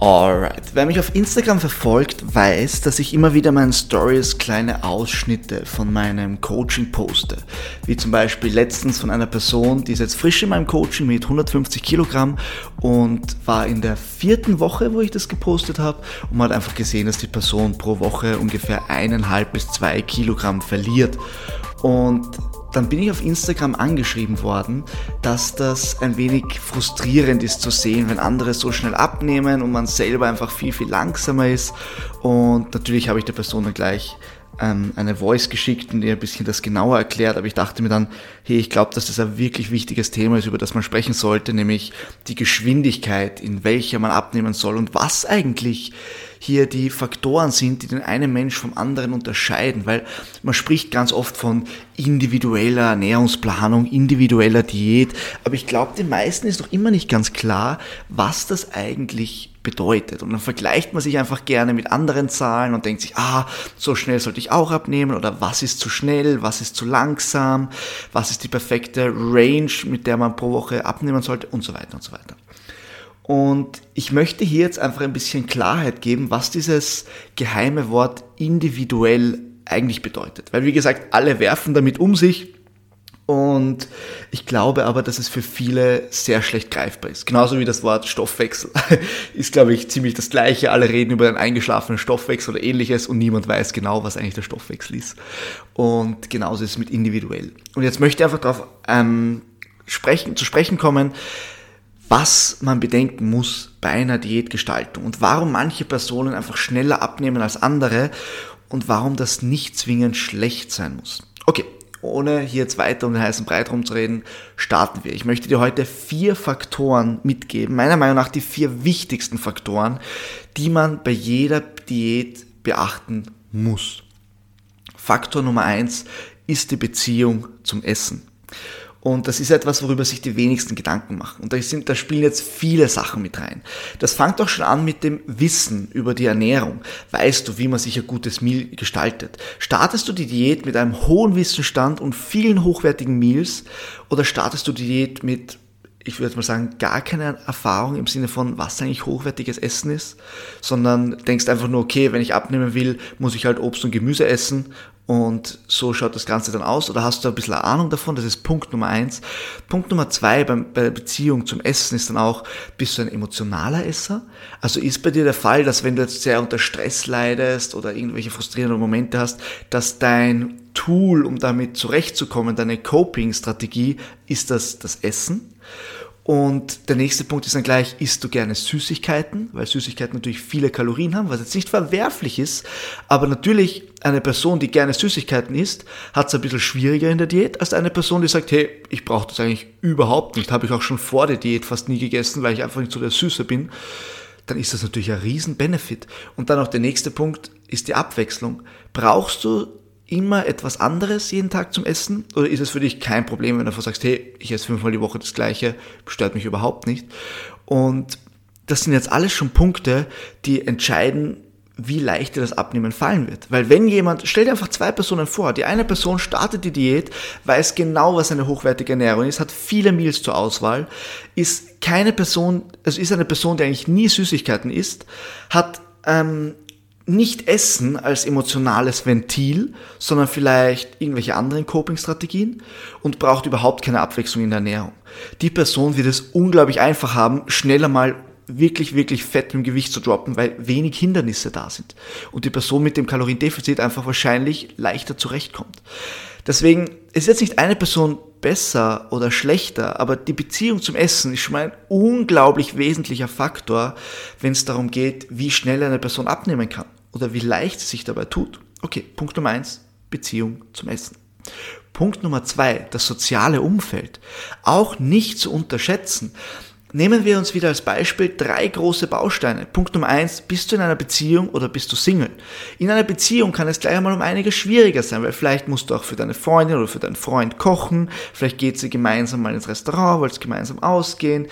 Alright. Wer mich auf Instagram verfolgt, weiß, dass ich immer wieder meinen Stories kleine Ausschnitte von meinem Coaching poste. Wie zum Beispiel letztens von einer Person, die ist jetzt frisch in meinem Coaching mit 150 Kilogramm und war in der vierten Woche, wo ich das gepostet habe und man hat einfach gesehen, dass die Person pro Woche ungefähr eineinhalb bis zwei Kilogramm verliert. Und dann bin ich auf Instagram angeschrieben worden, dass das ein wenig frustrierend ist zu sehen, wenn andere so schnell abnehmen und man selber einfach viel, viel langsamer ist. Und natürlich habe ich der Person dann gleich ähm, eine Voice geschickt und ihr ein bisschen das genauer erklärt, aber ich dachte mir dann, hey, ich glaube, dass das ein wirklich wichtiges Thema ist, über das man sprechen sollte, nämlich die Geschwindigkeit, in welcher man abnehmen soll und was eigentlich hier die Faktoren sind, die den einen Mensch vom anderen unterscheiden, weil man spricht ganz oft von individueller Ernährungsplanung, individueller Diät, aber ich glaube, den meisten ist noch immer nicht ganz klar, was das eigentlich bedeutet. Und dann vergleicht man sich einfach gerne mit anderen Zahlen und denkt sich, ah, so schnell sollte ich auch abnehmen oder was ist zu schnell, was ist zu langsam, was ist die perfekte Range, mit der man pro Woche abnehmen sollte und so weiter und so weiter. Und ich möchte hier jetzt einfach ein bisschen Klarheit geben, was dieses geheime Wort individuell eigentlich bedeutet. Weil wie gesagt, alle werfen damit um sich und ich glaube aber, dass es für viele sehr schlecht greifbar ist. Genauso wie das Wort Stoffwechsel ist, glaube ich, ziemlich das gleiche. Alle reden über einen eingeschlafenen Stoffwechsel oder ähnliches und niemand weiß genau, was eigentlich der Stoffwechsel ist. Und genauso ist es mit individuell. Und jetzt möchte ich einfach darauf ähm, sprechen, zu sprechen kommen, was man bedenken muss bei einer Diätgestaltung und warum manche Personen einfach schneller abnehmen als andere und warum das nicht zwingend schlecht sein muss. Okay, ohne hier jetzt weiter um den heißen Breit rumzureden, starten wir. Ich möchte dir heute vier Faktoren mitgeben, meiner Meinung nach die vier wichtigsten Faktoren, die man bei jeder Diät beachten muss. Faktor Nummer eins ist die Beziehung zum Essen. Und das ist etwas, worüber sich die wenigsten Gedanken machen. Und da, sind, da spielen jetzt viele Sachen mit rein. Das fängt auch schon an mit dem Wissen über die Ernährung. Weißt du, wie man sich ein gutes Meal gestaltet? Startest du die Diät mit einem hohen Wissensstand und vielen hochwertigen Meals oder startest du die Diät mit ich würde mal sagen, gar keine Erfahrung im Sinne von, was eigentlich hochwertiges Essen ist, sondern denkst einfach nur, okay, wenn ich abnehmen will, muss ich halt Obst und Gemüse essen und so schaut das Ganze dann aus. Oder hast du ein bisschen Ahnung davon? Das ist Punkt Nummer eins. Punkt Nummer zwei bei der Beziehung zum Essen ist dann auch, bist du ein emotionaler Esser? Also ist bei dir der Fall, dass wenn du jetzt sehr unter Stress leidest oder irgendwelche frustrierenden Momente hast, dass dein Tool, um damit zurechtzukommen, deine Coping-Strategie, ist das das Essen? Und der nächste Punkt ist dann gleich, isst du gerne Süßigkeiten, weil Süßigkeiten natürlich viele Kalorien haben, was jetzt nicht verwerflich ist, aber natürlich eine Person, die gerne Süßigkeiten isst, hat es ein bisschen schwieriger in der Diät als eine Person, die sagt, hey, ich brauche das eigentlich überhaupt nicht, habe ich auch schon vor der Diät fast nie gegessen, weil ich einfach nicht so der Süße bin. Dann ist das natürlich ein riesen Benefit. Und dann auch der nächste Punkt ist die Abwechslung. Brauchst du immer etwas anderes jeden Tag zum Essen? Oder ist es für dich kein Problem, wenn du einfach sagst, hey, ich esse fünfmal die Woche das Gleiche, stört mich überhaupt nicht? Und das sind jetzt alles schon Punkte, die entscheiden, wie leicht dir das Abnehmen fallen wird. Weil wenn jemand, stell dir einfach zwei Personen vor, die eine Person startet die Diät, weiß genau, was eine hochwertige Ernährung ist, hat viele Meals zur Auswahl, ist keine Person, also ist eine Person, die eigentlich nie Süßigkeiten isst, hat ähm, nicht Essen als emotionales Ventil, sondern vielleicht irgendwelche anderen Coping-Strategien und braucht überhaupt keine Abwechslung in der Ernährung. Die Person wird es unglaublich einfach haben, schneller mal wirklich, wirklich fett im Gewicht zu droppen, weil wenig Hindernisse da sind. Und die Person mit dem Kaloriendefizit einfach wahrscheinlich leichter zurechtkommt. Deswegen ist jetzt nicht eine Person besser oder schlechter, aber die Beziehung zum Essen ist schon mal ein unglaublich wesentlicher Faktor, wenn es darum geht, wie schnell eine Person abnehmen kann oder wie leicht es sich dabei tut. Okay, Punkt Nummer eins, Beziehung zum Essen. Punkt Nummer zwei, das soziale Umfeld. Auch nicht zu unterschätzen. Nehmen wir uns wieder als Beispiel drei große Bausteine. Punkt Nummer eins, bist du in einer Beziehung oder bist du Single? In einer Beziehung kann es gleich einmal um einiges schwieriger sein, weil vielleicht musst du auch für deine Freundin oder für deinen Freund kochen, vielleicht geht sie gemeinsam mal ins Restaurant, wollt gemeinsam ausgehen.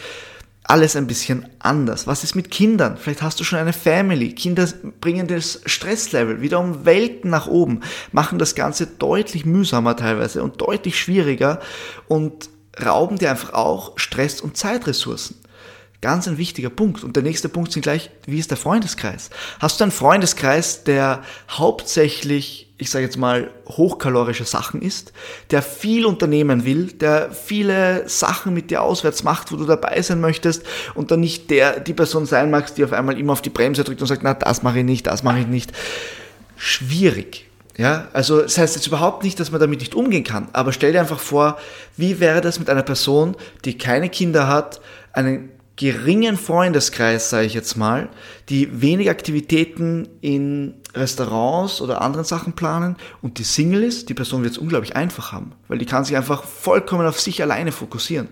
Alles ein bisschen anders. Was ist mit Kindern? Vielleicht hast du schon eine Family. Kinder bringen das Stresslevel wieder um Welten nach oben, machen das Ganze deutlich mühsamer teilweise und deutlich schwieriger und rauben dir einfach auch Stress- und Zeitressourcen. Ganz ein wichtiger Punkt. Und der nächste Punkt sind gleich, wie ist der Freundeskreis? Hast du einen Freundeskreis, der hauptsächlich, ich sage jetzt mal, hochkalorische Sachen isst, der viel unternehmen will, der viele Sachen mit dir auswärts macht, wo du dabei sein möchtest und dann nicht der, die Person sein magst, die auf einmal immer auf die Bremse drückt und sagt, na, das mache ich nicht, das mache ich nicht. Schwierig. Ja, also das heißt jetzt überhaupt nicht, dass man damit nicht umgehen kann, aber stell dir einfach vor, wie wäre das mit einer Person, die keine Kinder hat, einen geringen Freundeskreis, sage ich jetzt mal, die wenig Aktivitäten in Restaurants oder anderen Sachen planen und die Single ist, die Person wird es unglaublich einfach haben, weil die kann sich einfach vollkommen auf sich alleine fokussieren.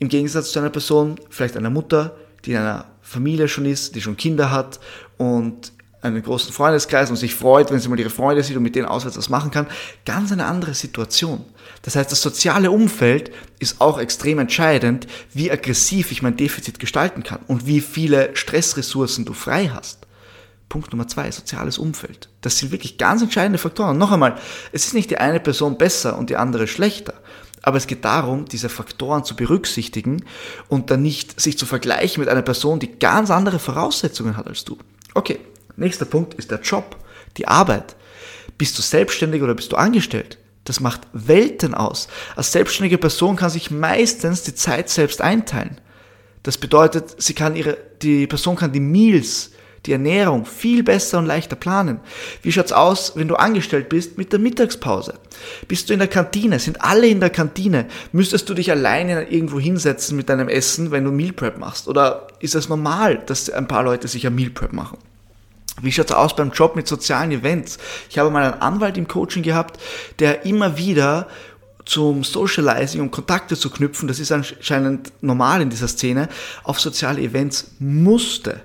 Im Gegensatz zu einer Person, vielleicht einer Mutter, die in einer Familie schon ist, die schon Kinder hat und einen großen Freundeskreis und sich freut, wenn sie mal ihre Freunde sieht und mit denen auswärts was machen kann. Ganz eine andere Situation. Das heißt, das soziale Umfeld ist auch extrem entscheidend, wie aggressiv ich mein Defizit gestalten kann und wie viele Stressressourcen du frei hast. Punkt Nummer zwei, soziales Umfeld. Das sind wirklich ganz entscheidende Faktoren. Noch einmal, es ist nicht die eine Person besser und die andere schlechter. Aber es geht darum, diese Faktoren zu berücksichtigen und dann nicht sich zu vergleichen mit einer Person, die ganz andere Voraussetzungen hat als du. Okay, nächster Punkt ist der Job, die Arbeit. Bist du selbstständig oder bist du angestellt? Das macht Welten aus. Als selbstständige Person kann sich meistens die Zeit selbst einteilen. Das bedeutet, sie kann ihre, die Person kann die Meals, die Ernährung viel besser und leichter planen. Wie schaut's aus, wenn du angestellt bist mit der Mittagspause? Bist du in der Kantine? Sind alle in der Kantine? Müsstest du dich alleine irgendwo hinsetzen mit deinem Essen, wenn du Meal Prep machst? Oder ist es normal, dass ein paar Leute sich ein Meal Prep machen? Wie schaut's aus beim Job mit sozialen Events? Ich habe mal einen Anwalt im Coaching gehabt, der immer wieder zum Socializing, um Kontakte zu knüpfen, das ist anscheinend normal in dieser Szene, auf soziale Events musste.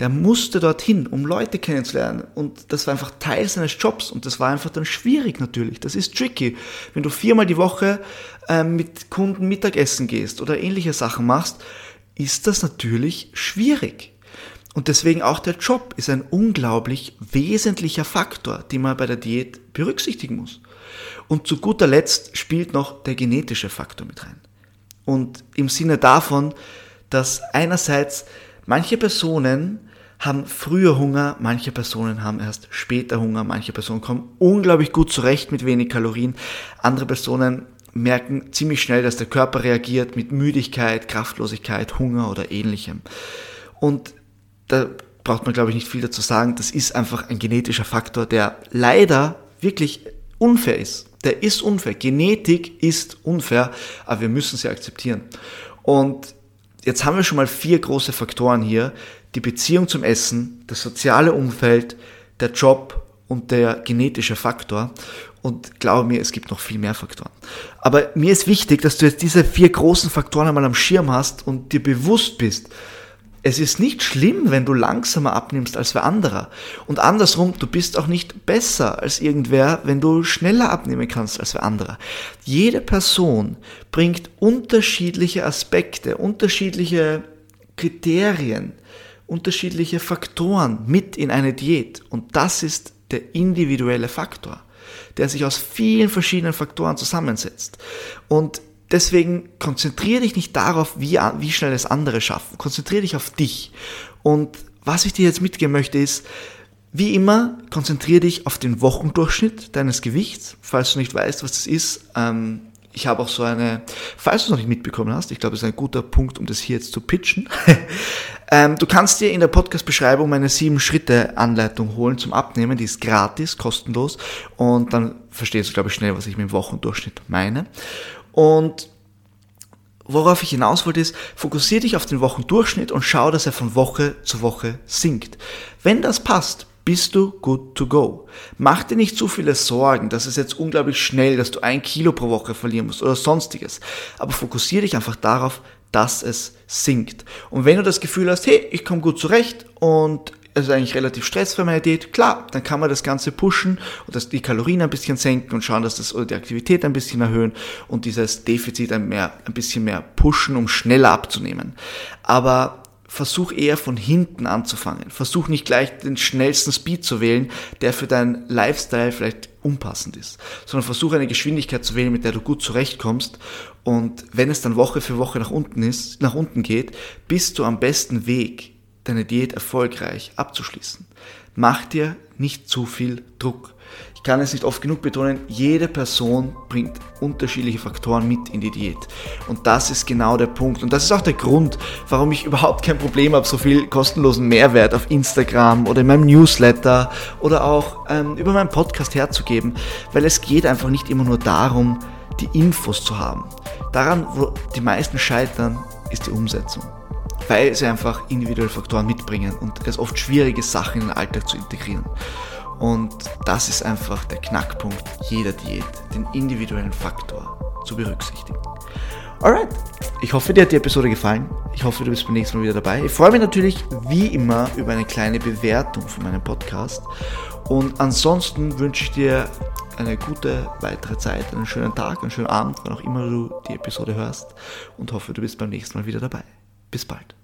Der musste dorthin, um Leute kennenzulernen. Und das war einfach Teil seines Jobs. Und das war einfach dann schwierig natürlich. Das ist tricky. Wenn du viermal die Woche ähm, mit Kunden Mittagessen gehst oder ähnliche Sachen machst, ist das natürlich schwierig. Und deswegen auch der Job ist ein unglaublich wesentlicher Faktor, den man bei der Diät berücksichtigen muss. Und zu guter Letzt spielt noch der genetische Faktor mit rein. Und im Sinne davon, dass einerseits manche Personen haben früher Hunger, manche Personen haben erst später Hunger, manche Personen kommen unglaublich gut zurecht mit wenig Kalorien, andere Personen merken ziemlich schnell, dass der Körper reagiert mit Müdigkeit, Kraftlosigkeit, Hunger oder ähnlichem. Und da braucht man, glaube ich, nicht viel dazu sagen. Das ist einfach ein genetischer Faktor, der leider wirklich unfair ist. Der ist unfair. Genetik ist unfair, aber wir müssen sie akzeptieren. Und jetzt haben wir schon mal vier große Faktoren hier. Die Beziehung zum Essen, das soziale Umfeld, der Job und der genetische Faktor. Und glaube mir, es gibt noch viel mehr Faktoren. Aber mir ist wichtig, dass du jetzt diese vier großen Faktoren einmal am Schirm hast und dir bewusst bist, es ist nicht schlimm, wenn du langsamer abnimmst als wer anderer. Und andersrum, du bist auch nicht besser als irgendwer, wenn du schneller abnehmen kannst als wer anderer. Jede Person bringt unterschiedliche Aspekte, unterschiedliche Kriterien, unterschiedliche Faktoren mit in eine Diät. Und das ist der individuelle Faktor, der sich aus vielen verschiedenen Faktoren zusammensetzt. Und Deswegen konzentriere dich nicht darauf, wie, wie schnell es andere schaffen. Konzentriere dich auf dich. Und was ich dir jetzt mitgeben möchte ist, wie immer, konzentriere dich auf den Wochendurchschnitt deines Gewichts. Falls du nicht weißt, was das ist, ähm, ich habe auch so eine, falls du es noch nicht mitbekommen hast, ich glaube, es ist ein guter Punkt, um das hier jetzt zu pitchen. ähm, du kannst dir in der Podcast-Beschreibung meine sieben Schritte-Anleitung holen zum Abnehmen. Die ist gratis, kostenlos. Und dann verstehst du, glaube ich, schnell, was ich mit dem Wochendurchschnitt meine. Und worauf ich hinaus wollte ist, fokussiere dich auf den Wochendurchschnitt und schau, dass er von Woche zu Woche sinkt. Wenn das passt, bist du good to go. Mach dir nicht zu viele Sorgen, dass es jetzt unglaublich schnell, dass du ein Kilo pro Woche verlieren musst oder sonstiges. Aber fokussiere dich einfach darauf, dass es sinkt. Und wenn du das Gefühl hast, hey, ich komme gut zurecht und es ist eigentlich relativ stressfrei meine Diät, klar, dann kann man das Ganze pushen und das, die Kalorien ein bisschen senken und schauen, dass das oder die Aktivität ein bisschen erhöhen und dieses Defizit ein, mehr, ein bisschen mehr pushen, um schneller abzunehmen. Aber versuch eher von hinten anzufangen. Versuch nicht gleich den schnellsten Speed zu wählen, der für deinen Lifestyle vielleicht unpassend ist, sondern versuch eine Geschwindigkeit zu wählen, mit der du gut zurechtkommst. Und wenn es dann Woche für Woche nach unten ist, nach unten geht, bist du am besten Weg, deine Diät erfolgreich abzuschließen. Mach dir nicht zu viel Druck. Ich kann es nicht oft genug betonen, jede Person bringt unterschiedliche Faktoren mit in die Diät. Und das ist genau der Punkt. Und das ist auch der Grund, warum ich überhaupt kein Problem habe, so viel kostenlosen Mehrwert auf Instagram oder in meinem Newsletter oder auch ähm, über meinen Podcast herzugeben. Weil es geht einfach nicht immer nur darum, die Infos zu haben. Daran, wo die meisten scheitern, ist die Umsetzung weil sie einfach individuelle Faktoren mitbringen und es oft schwierig ist, Sachen in den Alltag zu integrieren. Und das ist einfach der Knackpunkt jeder Diät, den individuellen Faktor zu berücksichtigen. Alright, ich hoffe, dir hat die Episode gefallen. Ich hoffe, du bist beim nächsten Mal wieder dabei. Ich freue mich natürlich wie immer über eine kleine Bewertung von meinem Podcast. Und ansonsten wünsche ich dir eine gute weitere Zeit, einen schönen Tag, einen schönen Abend, wann auch immer du die Episode hörst. Und hoffe, du bist beim nächsten Mal wieder dabei. Bis bald.